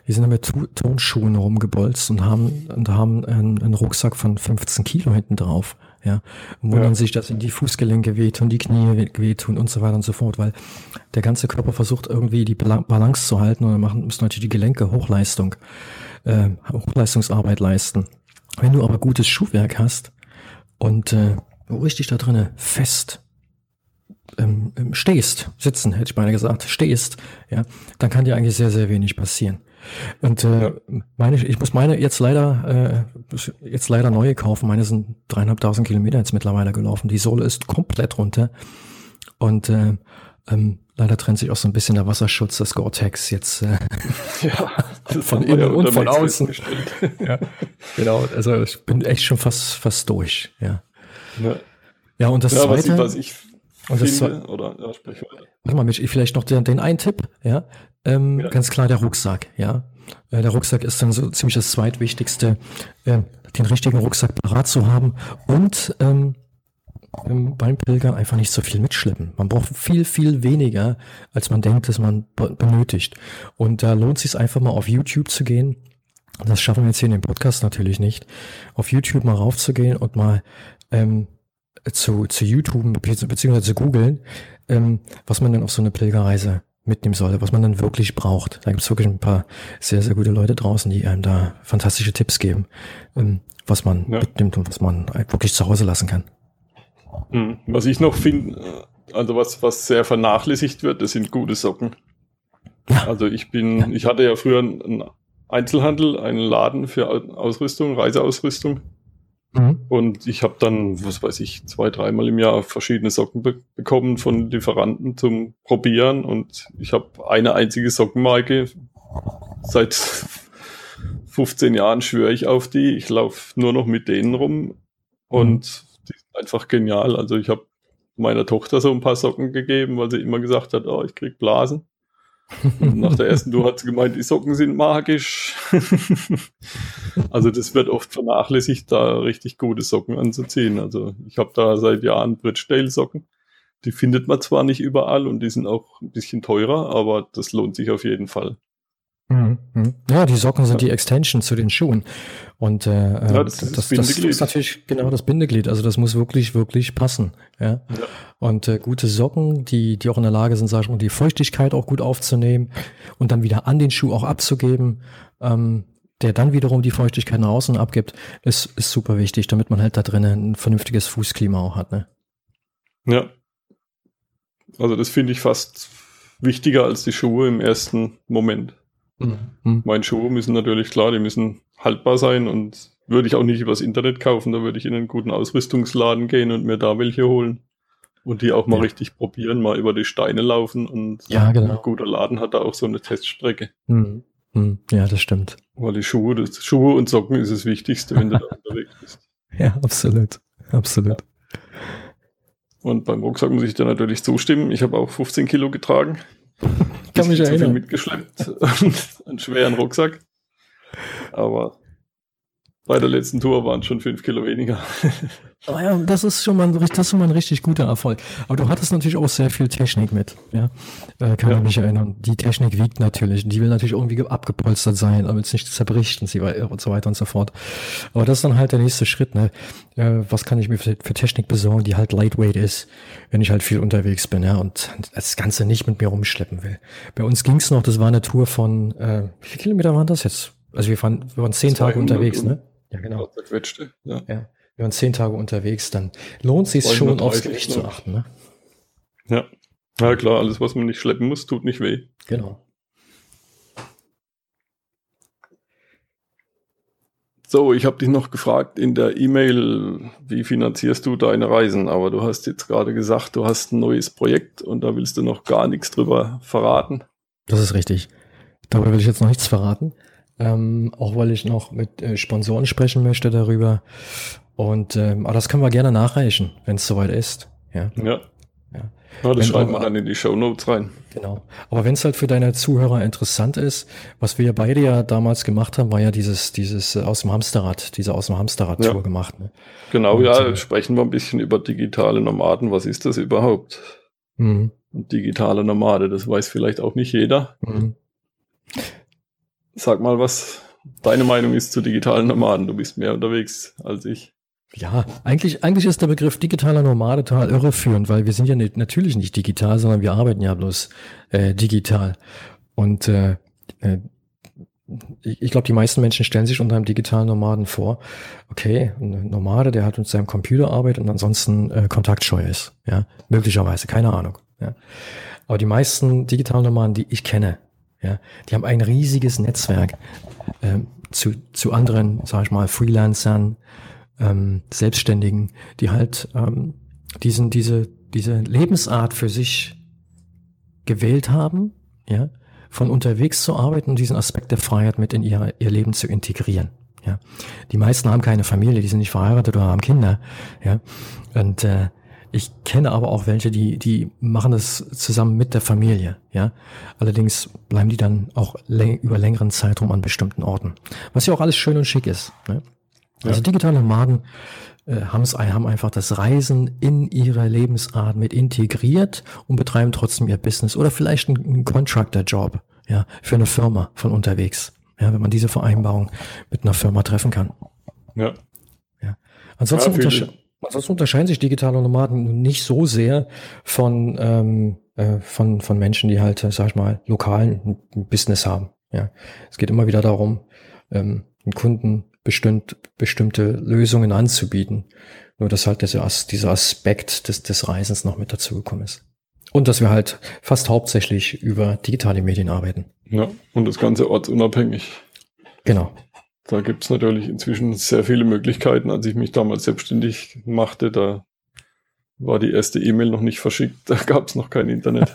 die sind mit Turnschuhen rumgebolzt und haben, und haben einen, einen Rucksack von 15 Kilo hinten drauf. Ja, und wundern ja. sich, dass ihnen die Fußgelenke wehtun, die Knie wehtun und so weiter und so fort, weil der ganze Körper versucht irgendwie die Balance zu halten und dann machen, müssen natürlich die Gelenke Hochleistung, äh, Hochleistungsarbeit leisten. Wenn du aber gutes Schuhwerk hast und äh, richtig da drinnen fest ähm, ähm, stehst, sitzen, hätte ich beinahe gesagt, stehst, ja, dann kann dir eigentlich sehr, sehr wenig passieren. Und äh, ja. meine, ich muss meine jetzt leider äh, jetzt leider neue kaufen. Meine sind dreieinhalbtausend Kilometer jetzt mittlerweile gelaufen. Die Sohle ist komplett runter und äh, ähm, leider trennt sich auch so ein bisschen der Wasserschutz, das Gore-Tex jetzt äh, <laughs> ja, <laughs> von innen ja und von außen. <laughs> ja, genau. Also ich bin echt schon fast fast durch. Ja. Ja, ja und das ja, zweite. Was ich, was ich und das finde, oder ja, sprich weiter. Warte mal, Mitch, vielleicht noch den, den einen Tipp, ja. Ähm, ja. Ganz klar der Rucksack, ja. Äh, der Rucksack ist dann so ziemlich das zweitwichtigste, äh, den richtigen Rucksack parat zu haben und ähm, beim Pilgern einfach nicht so viel mitschleppen. Man braucht viel, viel weniger, als man denkt, dass man benötigt. Und da lohnt es sich einfach mal auf YouTube zu gehen. Das schaffen wir jetzt hier in dem Podcast natürlich nicht. Auf YouTube mal raufzugehen und mal ähm, zu, zu YouTube beziehungsweise zu googeln, ähm, was man dann auf so eine Pilgerreise mitnehmen sollte, was man dann wirklich braucht. Da gibt es wirklich ein paar sehr, sehr gute Leute draußen, die einem da fantastische Tipps geben, ähm, was man ja. mitnimmt und was man wirklich zu Hause lassen kann. Hm. Was ich noch finde, äh, also was, was sehr vernachlässigt wird, das sind gute Socken. Ja. Also ich bin, ja. ich hatte ja früher einen Einzelhandel, einen Laden für Ausrüstung, Reiseausrüstung. Mhm. Und ich habe dann, was weiß ich, zwei, dreimal im Jahr verschiedene Socken be bekommen von Lieferanten zum Probieren. Und ich habe eine einzige Sockenmarke. Seit 15 Jahren schwöre ich auf die. Ich laufe nur noch mit denen rum. Und die sind einfach genial. Also ich habe meiner Tochter so ein paar Socken gegeben, weil sie immer gesagt hat, oh, ich krieg Blasen. Nach der ersten Tour hat sie gemeint, die Socken sind magisch. also das wird oft vernachlässigt, da richtig gute Socken anzuziehen. Also ich habe da seit Jahren Bridgedale Socken. Die findet man zwar nicht überall und die sind auch ein bisschen teurer, aber das lohnt sich auf jeden Fall. Mhm, mhm. Ja, die Socken sind die Extension zu den Schuhen. Und äh, ja, das, das, das, das, ist natürlich genau das Bindeglied. Also das muss wirklich, wirklich passen. Ja. ja. Und äh, gute Socken, die, die auch in der Lage sind, sag ich mal, die Feuchtigkeit auch gut aufzunehmen und dann wieder an den Schuh auch abzugeben, ähm, der dann wiederum die Feuchtigkeit nach außen abgibt, ist, ist super wichtig, damit man halt da drinnen ein vernünftiges Fußklima auch hat. Ne? Ja. Also das finde ich fast wichtiger als die Schuhe im ersten Moment. Mhm. Meine Schuhe müssen natürlich, klar, die müssen haltbar sein und würde ich auch nicht übers Internet kaufen, da würde ich in einen guten Ausrüstungsladen gehen und mir da welche holen. Und die auch mal ja. richtig probieren, mal über die Steine laufen und ja, genau. ein guter Laden hat da auch so eine Teststrecke. Mhm. Mhm. Ja, das stimmt. Weil die Schuhe, das, Schuhe und Socken ist das Wichtigste, wenn du da <laughs> unterwegs bist. Ja, absolut. Absolut. Ja. Und beim Rucksack muss ich dir natürlich zustimmen. Ich habe auch 15 Kilo getragen kann mich erinnern. Viel mitgeschleppt <laughs> und einen schweren Rucksack. Aber bei der letzten Tour waren es schon fünf Kilo weniger. <laughs> Aber ja, das ist schon mal, das ist schon mal ein richtig guter Erfolg. Aber du hattest natürlich auch sehr viel Technik mit, ja. Äh, kann ja. mich erinnern. Die Technik wiegt natürlich. Die will natürlich irgendwie abgepolstert sein, damit es nicht zerbricht und, und so weiter und so fort. Aber das ist dann halt der nächste Schritt, ne? Äh, was kann ich mir für, für, Technik besorgen, die halt lightweight ist, wenn ich halt viel unterwegs bin, ja, und das Ganze nicht mit mir rumschleppen will. Bei uns ging's noch, das war eine Tour von, äh, wie viele Kilometer waren das jetzt? Also wir waren, wir waren zehn Tage unterwegs, ne? Ja, genau. Ja. ja. Wir waren zehn Tage unterwegs, dann lohnt sich schon aufs Gewicht zu achten. Ne? Ja. Ja, klar, alles, was man nicht schleppen muss, tut nicht weh. Genau. So, ich habe dich noch gefragt in der E-Mail, wie finanzierst du deine Reisen? Aber du hast jetzt gerade gesagt, du hast ein neues Projekt und da willst du noch gar nichts drüber verraten. Das ist richtig. Darüber will ich jetzt noch nichts verraten. Ähm, auch weil ich noch mit äh, Sponsoren sprechen möchte darüber. Und ähm, aber das können wir gerne nachreichen, wenn es soweit ist. Ja. Ja. ja. ja das schreiben wir dann in die Show Notes rein. Genau. Aber wenn es halt für deine Zuhörer interessant ist, was wir beide ja damals gemacht haben, war ja dieses, dieses äh, aus dem Hamsterrad, diese aus dem Hamsterrad-Tour ja. gemacht. Ne? Genau, Und, ja, äh, sprechen wir ein bisschen über digitale Nomaden. Was ist das überhaupt? Mhm. Ein digitaler Nomade, das weiß vielleicht auch nicht jeder. Mhm. Sag mal, was deine Meinung ist zu digitalen Nomaden. Du bist mehr unterwegs als ich. Ja, eigentlich, eigentlich ist der Begriff digitaler Nomade total irreführend, weil wir sind ja nicht, natürlich nicht digital, sondern wir arbeiten ja bloß äh, digital. Und äh, äh, ich, ich glaube, die meisten Menschen stellen sich unter einem digitalen Nomaden vor, okay, ein Nomade, der hat mit seinem Computer arbeitet und ansonsten äh, kontaktscheu ist. Ja, möglicherweise, keine Ahnung. Ja. Aber die meisten digitalen Nomaden, die ich kenne, ja, die haben ein riesiges Netzwerk äh, zu, zu anderen, sag ich mal, Freelancern, ähm, Selbstständigen, die halt ähm, diesen, diese, diese Lebensart für sich gewählt haben, ja, von unterwegs zu arbeiten und diesen Aspekt der Freiheit mit in ihr, ihr Leben zu integrieren. Ja. Die meisten haben keine Familie, die sind nicht verheiratet oder haben Kinder. Ja. Und äh, ich kenne aber auch welche, die, die machen das zusammen mit der Familie, ja. Allerdings bleiben die dann auch läng über längeren Zeitraum an bestimmten Orten. Was ja auch alles schön und schick ist. Ne? Ja. Also digitale Nomaden äh, haben einfach das Reisen in ihre Lebensart mit integriert und betreiben trotzdem ihr Business oder vielleicht einen, einen Contractor-Job, ja, für eine Firma von unterwegs. Ja, wenn man diese Vereinbarung mit einer Firma treffen kann. Ja. Ja. Ansonsten ja, Ansonsten unterscheiden sich digitale Nomaden nicht so sehr von, ähm, äh, von, von Menschen, die halt, sag ich mal, lokalen Business haben. Ja. Es geht immer wieder darum, ähm, den Kunden bestimmt, bestimmte Lösungen anzubieten. Nur dass halt dieser, dieser Aspekt des, des Reisens noch mit dazugekommen ist. Und dass wir halt fast hauptsächlich über digitale Medien arbeiten. Ja, und das Ganze ortsunabhängig. Genau. Da gibt es natürlich inzwischen sehr viele Möglichkeiten. Als ich mich damals selbstständig machte, da war die erste E-Mail noch nicht verschickt, da gab es noch kein Internet. <laughs>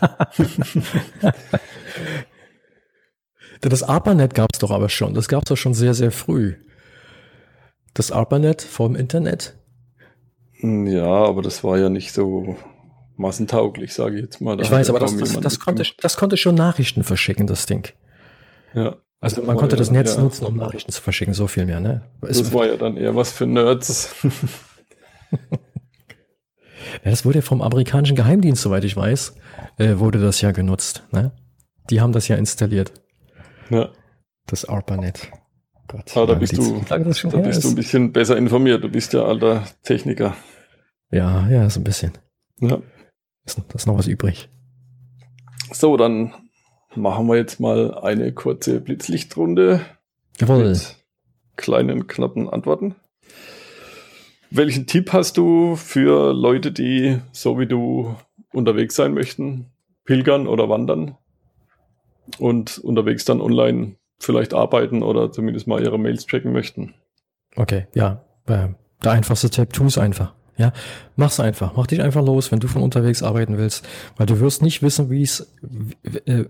das ARPANET gab es doch aber schon. Das gab es doch schon sehr, sehr früh. Das ARPANET vom Internet? Ja, aber das war ja nicht so massentauglich, sage ich jetzt mal. Da ich weiß, aber das, das, das, konnte, das konnte schon Nachrichten verschicken, das Ding. Ja. Also man konnte ja, das Netz ja. nutzen, um Nachrichten zu verschicken, so viel mehr, ne? Das war ja dann eher was für Nerds. <laughs> ja, das wurde vom amerikanischen Geheimdienst, soweit ich weiß, äh, wurde das ja genutzt, ne? Die haben das ja installiert. Ja. Das ARPANET. Gott, Aber da bist, du, da bist du ein bisschen besser informiert. Du bist ja alter Techniker. Ja, ja, so ein bisschen. Ja. Da ist noch was übrig. So, dann machen wir jetzt mal eine kurze Blitzlichtrunde. Jawohl. Mit kleinen, knappen Antworten. Welchen Tipp hast du für Leute, die so wie du unterwegs sein möchten, pilgern oder wandern und unterwegs dann online vielleicht arbeiten oder zumindest mal ihre Mails checken möchten? Okay, ja. Äh, der einfachste Tipp, tu es einfach. Ja, mach's einfach. Mach dich einfach los, wenn du von unterwegs arbeiten willst, weil du wirst nicht wissen, wie es, äh,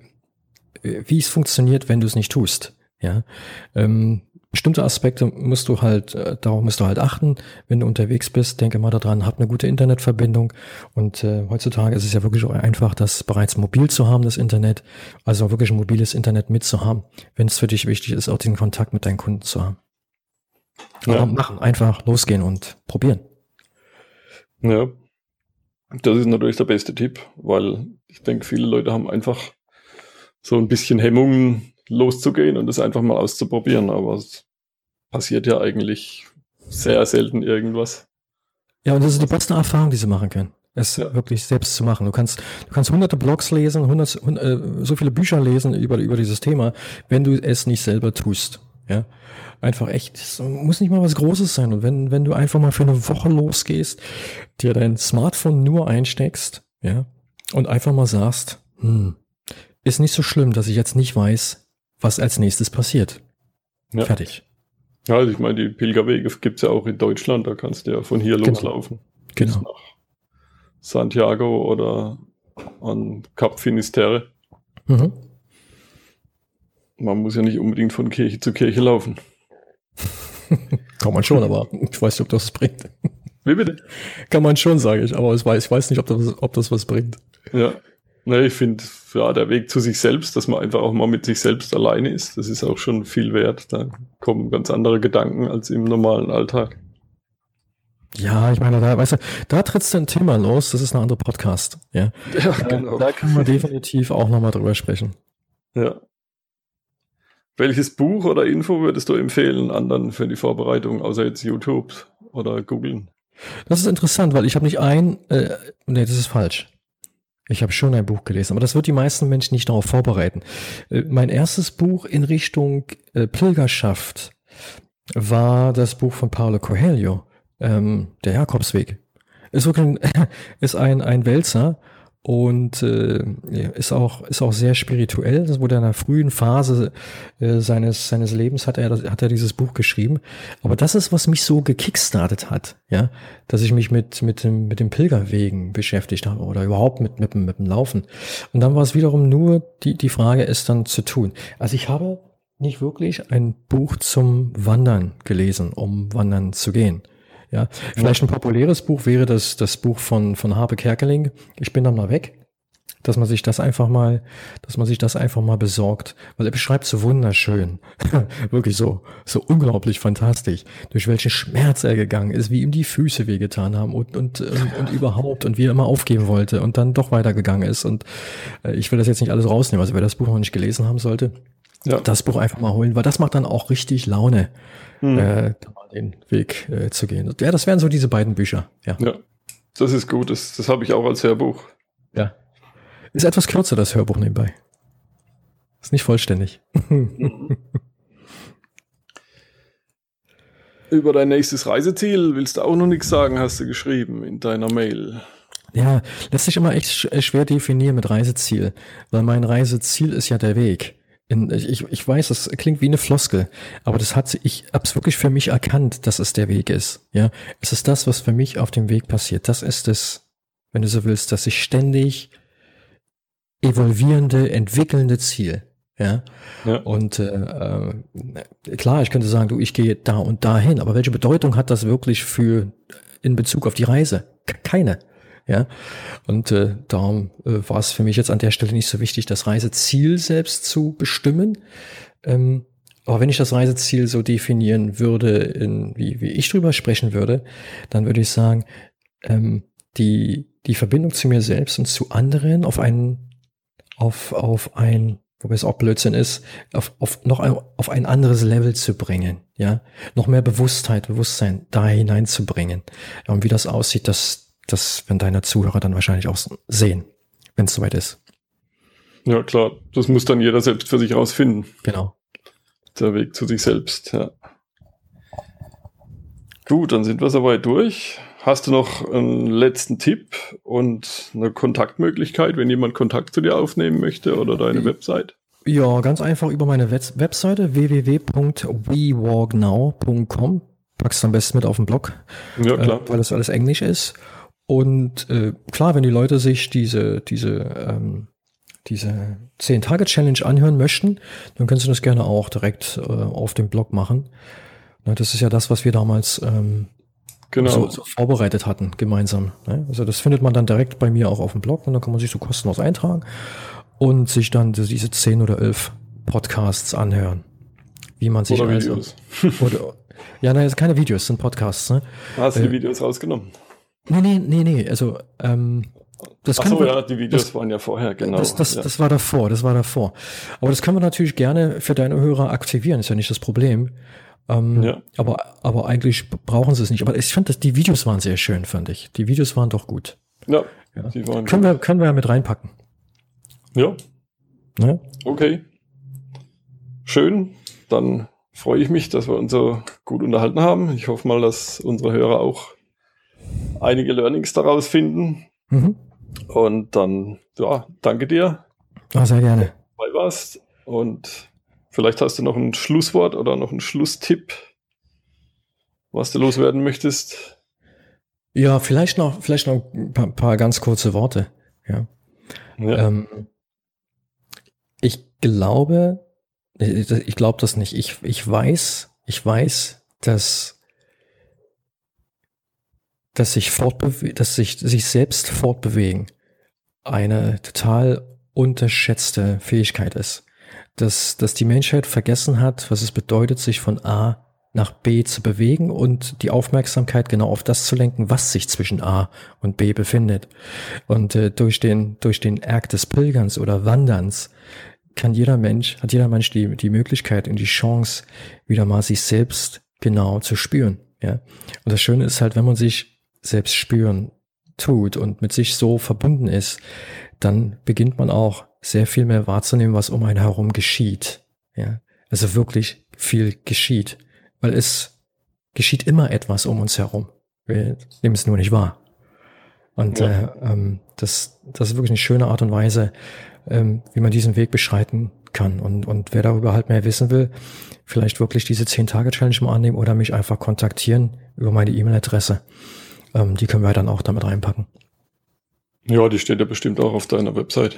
wie es funktioniert, wenn du es nicht tust. Ja, ähm, bestimmte Aspekte musst du halt, äh, darauf musst du halt achten, wenn du unterwegs bist. Denke mal daran, hab eine gute Internetverbindung. Und äh, heutzutage ist es ja wirklich einfach, das bereits mobil zu haben, das Internet. Also wirklich ein mobiles Internet mitzuhaben, wenn es für dich wichtig ist, auch den Kontakt mit deinen Kunden zu haben. Ja. Aber machen, einfach losgehen und probieren. Ja, das ist natürlich der beste Tipp, weil ich denke, viele Leute haben einfach so ein bisschen Hemmungen loszugehen und das einfach mal auszuprobieren. Aber es passiert ja eigentlich sehr selten irgendwas. Ja, und das ist die beste Erfahrung, die sie machen können. Es ja. wirklich selbst zu machen. Du kannst, du kannst hunderte Blogs lesen, hundert, äh, so viele Bücher lesen über, über dieses Thema, wenn du es nicht selber tust. Ja, einfach echt, es muss nicht mal was Großes sein. Und wenn, wenn du einfach mal für eine Woche losgehst, dir dein Smartphone nur einsteckst, ja, und einfach mal sagst, hm, ist nicht so schlimm, dass ich jetzt nicht weiß, was als nächstes passiert. Ja. Fertig. Ja, also ich meine, die Pilgerwege gibt es ja auch in Deutschland, da kannst du ja von hier genau. loslaufen. Genau. nach Santiago oder an Cap Finisterre. Mhm. Man muss ja nicht unbedingt von Kirche zu Kirche laufen. <laughs> Kann man schon, aber ich weiß nicht, ob das was bringt. Wie bitte? Kann man schon, sage ich, aber ich weiß, ich weiß nicht, ob das, ob das was bringt. Ja. Ne, ich finde, ja, der Weg zu sich selbst, dass man einfach auch mal mit sich selbst alleine ist, das ist auch schon viel wert. Da kommen ganz andere Gedanken als im normalen Alltag. Ja, ich meine, da, weißt du, da trittst du ein Thema los, das ist ein anderer Podcast. <laughs> Ja, ja genau. Da, da können wir definitiv auch nochmal drüber sprechen. Ja. Welches Buch oder Info würdest du empfehlen anderen für die Vorbereitung, außer jetzt YouTube oder googeln? Das ist interessant, weil ich habe nicht ein, äh, nee, das ist falsch. Ich habe schon ein Buch gelesen, aber das wird die meisten Menschen nicht darauf vorbereiten. Äh, mein erstes Buch in Richtung äh, Pilgerschaft war das Buch von Paulo Coelho, ähm, Der Jakobsweg. Ist wirklich ein, <laughs> ist ein, ein Wälzer und äh, ist auch ist auch sehr spirituell. Das wurde in einer frühen Phase äh, seines seines Lebens hat er hat er dieses Buch geschrieben. Aber das ist was mich so gekickstartet hat, ja, dass ich mich mit mit dem mit dem Pilgerwegen beschäftigt habe oder überhaupt mit mit, mit dem Laufen. Und dann war es wiederum nur die die Frage, es dann zu tun. Also ich habe nicht wirklich ein Buch zum Wandern gelesen, um wandern zu gehen. Ja, vielleicht ein populäres Buch wäre das, das Buch von, von Harpe Kerkeling. Ich bin dann mal weg. Dass man sich das einfach mal, dass man sich das einfach mal besorgt. Weil er beschreibt so wunderschön. <laughs> Wirklich so, so unglaublich fantastisch. Durch welchen Schmerz er gegangen ist, wie ihm die Füße wehgetan haben und, und, und, und überhaupt und wie er immer aufgeben wollte und dann doch weitergegangen ist. Und äh, ich will das jetzt nicht alles rausnehmen. Also wer das Buch noch nicht gelesen haben sollte, ja. das Buch einfach mal holen, weil das macht dann auch richtig Laune. Mhm. Äh, den Weg äh, zu gehen. Ja, das wären so diese beiden Bücher. Ja, ja das ist gut. Das, das habe ich auch als Hörbuch. Ja. Ist etwas kürzer, das Hörbuch nebenbei. Ist nicht vollständig. <laughs> Über dein nächstes Reiseziel willst du auch noch nichts sagen, hast du geschrieben in deiner Mail. Ja, lässt sich immer echt schwer definieren mit Reiseziel, weil mein Reiseziel ist ja der Weg in, ich, ich weiß, das klingt wie eine Floskel, aber das hat, ich hab's wirklich für mich erkannt, dass es der Weg ist. Ja, es ist das, was für mich auf dem Weg passiert. Das ist es, wenn du so willst, dass ich ständig evolvierende, entwickelnde Ziel. Ja, ja. und äh, äh, klar, ich könnte sagen, du, ich gehe da und dahin, aber welche Bedeutung hat das wirklich für in Bezug auf die Reise? Keine. Ja, und äh, darum äh, war es für mich jetzt an der Stelle nicht so wichtig, das Reiseziel selbst zu bestimmen. Ähm, aber wenn ich das Reiseziel so definieren würde, in, wie, wie ich drüber sprechen würde, dann würde ich sagen, ähm, die, die Verbindung zu mir selbst und zu anderen auf einen, auf, auf ein, wobei es auch Blödsinn ist, auf, auf noch ein, auf ein anderes Level zu bringen, ja, noch mehr Bewusstheit, Bewusstsein da hineinzubringen. Und wie das aussieht, das, das werden deine Zuhörer dann wahrscheinlich auch sehen, wenn es soweit ist. Ja, klar. Das muss dann jeder selbst für sich rausfinden. Genau. Der Weg zu sich selbst, ja. Gut, dann sind wir soweit durch. Hast du noch einen letzten Tipp und eine Kontaktmöglichkeit, wenn jemand Kontakt zu dir aufnehmen möchte oder deine Website? Ja, ganz einfach über meine Webseite www.wewalknow.com. Packst du am besten mit auf den Blog, ja, klar. Äh, weil das alles Englisch ist. Und äh, klar, wenn die Leute sich diese, diese, ähm, diese 10-Tage-Challenge anhören möchten, dann können sie das gerne auch direkt äh, auf dem Blog machen. Na, das ist ja das, was wir damals ähm, genau. so, so vorbereitet hatten, gemeinsam. Ne? Also das findet man dann direkt bei mir auch auf dem Blog und dann kann man sich so kostenlos eintragen und sich dann diese 10 oder 11 Podcasts anhören. Wie man sich oder also, Videos. <laughs> Oder, ja, nein, keine Videos, sind Podcasts. Ne? Hast du die äh, Videos rausgenommen? Nee, nee, nee, nee. Also, ähm, das Ach so, wir, ja, die Videos das, waren ja vorher, genau. Das, das, ja. das war davor, das war davor. Aber das können wir natürlich gerne für deine Hörer aktivieren, ist ja nicht das Problem. Ähm, ja. aber, aber eigentlich brauchen sie es nicht. Aber ich fand, dass die Videos waren sehr schön, fand ich. Die Videos waren doch gut. Ja, ja. die waren können wir Können wir ja mit reinpacken. Ja. ja. Okay. Schön. Dann freue ich mich, dass wir uns so gut unterhalten haben. Ich hoffe mal, dass unsere Hörer auch einige Learnings daraus finden. Mhm. Und dann, ja, danke dir. Ja, sehr gerne. Bei warst. Und vielleicht hast du noch ein Schlusswort oder noch einen Schlusstipp, was du loswerden möchtest. Ja, vielleicht noch, vielleicht noch ein paar, paar ganz kurze Worte. Ja. ja. Ähm, ich glaube, ich glaube das nicht. Ich, ich weiß, ich weiß, dass dass sich fortbewe dass sich, sich selbst fortbewegen eine total unterschätzte Fähigkeit ist. Dass, dass die Menschheit vergessen hat, was es bedeutet, sich von A nach B zu bewegen und die Aufmerksamkeit genau auf das zu lenken, was sich zwischen A und B befindet. Und äh, durch den durch den Akt des Pilgerns oder Wanderns kann jeder Mensch, hat jeder Mensch die die Möglichkeit und die Chance, wieder mal sich selbst genau zu spüren. Ja. Und das Schöne ist halt, wenn man sich selbst spüren tut und mit sich so verbunden ist, dann beginnt man auch sehr viel mehr wahrzunehmen, was um einen herum geschieht. Ja. Also wirklich viel geschieht weil es geschieht immer etwas um uns herum. Wir nehmen es nur nicht wahr. Und ja. äh, ähm, das, das ist wirklich eine schöne Art und Weise, ähm, wie man diesen Weg beschreiten kann. Und, und wer darüber halt mehr wissen will, vielleicht wirklich diese 10-Tage-Challenge mal annehmen oder mich einfach kontaktieren über meine E-Mail-Adresse. Ähm, die können wir dann auch damit reinpacken. Ja, die steht ja bestimmt auch auf deiner Website.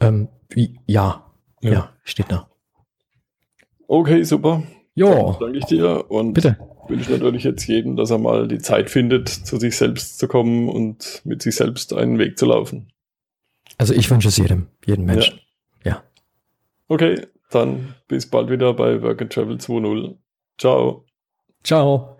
Ähm, ja, ja, ja, steht da. Okay, super. Ja. Danke ich dir und Bitte. wünsche natürlich jetzt jedem, dass er mal die Zeit findet, zu sich selbst zu kommen und mit sich selbst einen Weg zu laufen. Also ich wünsche es jedem, jedem Menschen. Ja. ja. Okay, dann bis bald wieder bei Work and Travel 2.0. Ciao. Ciao.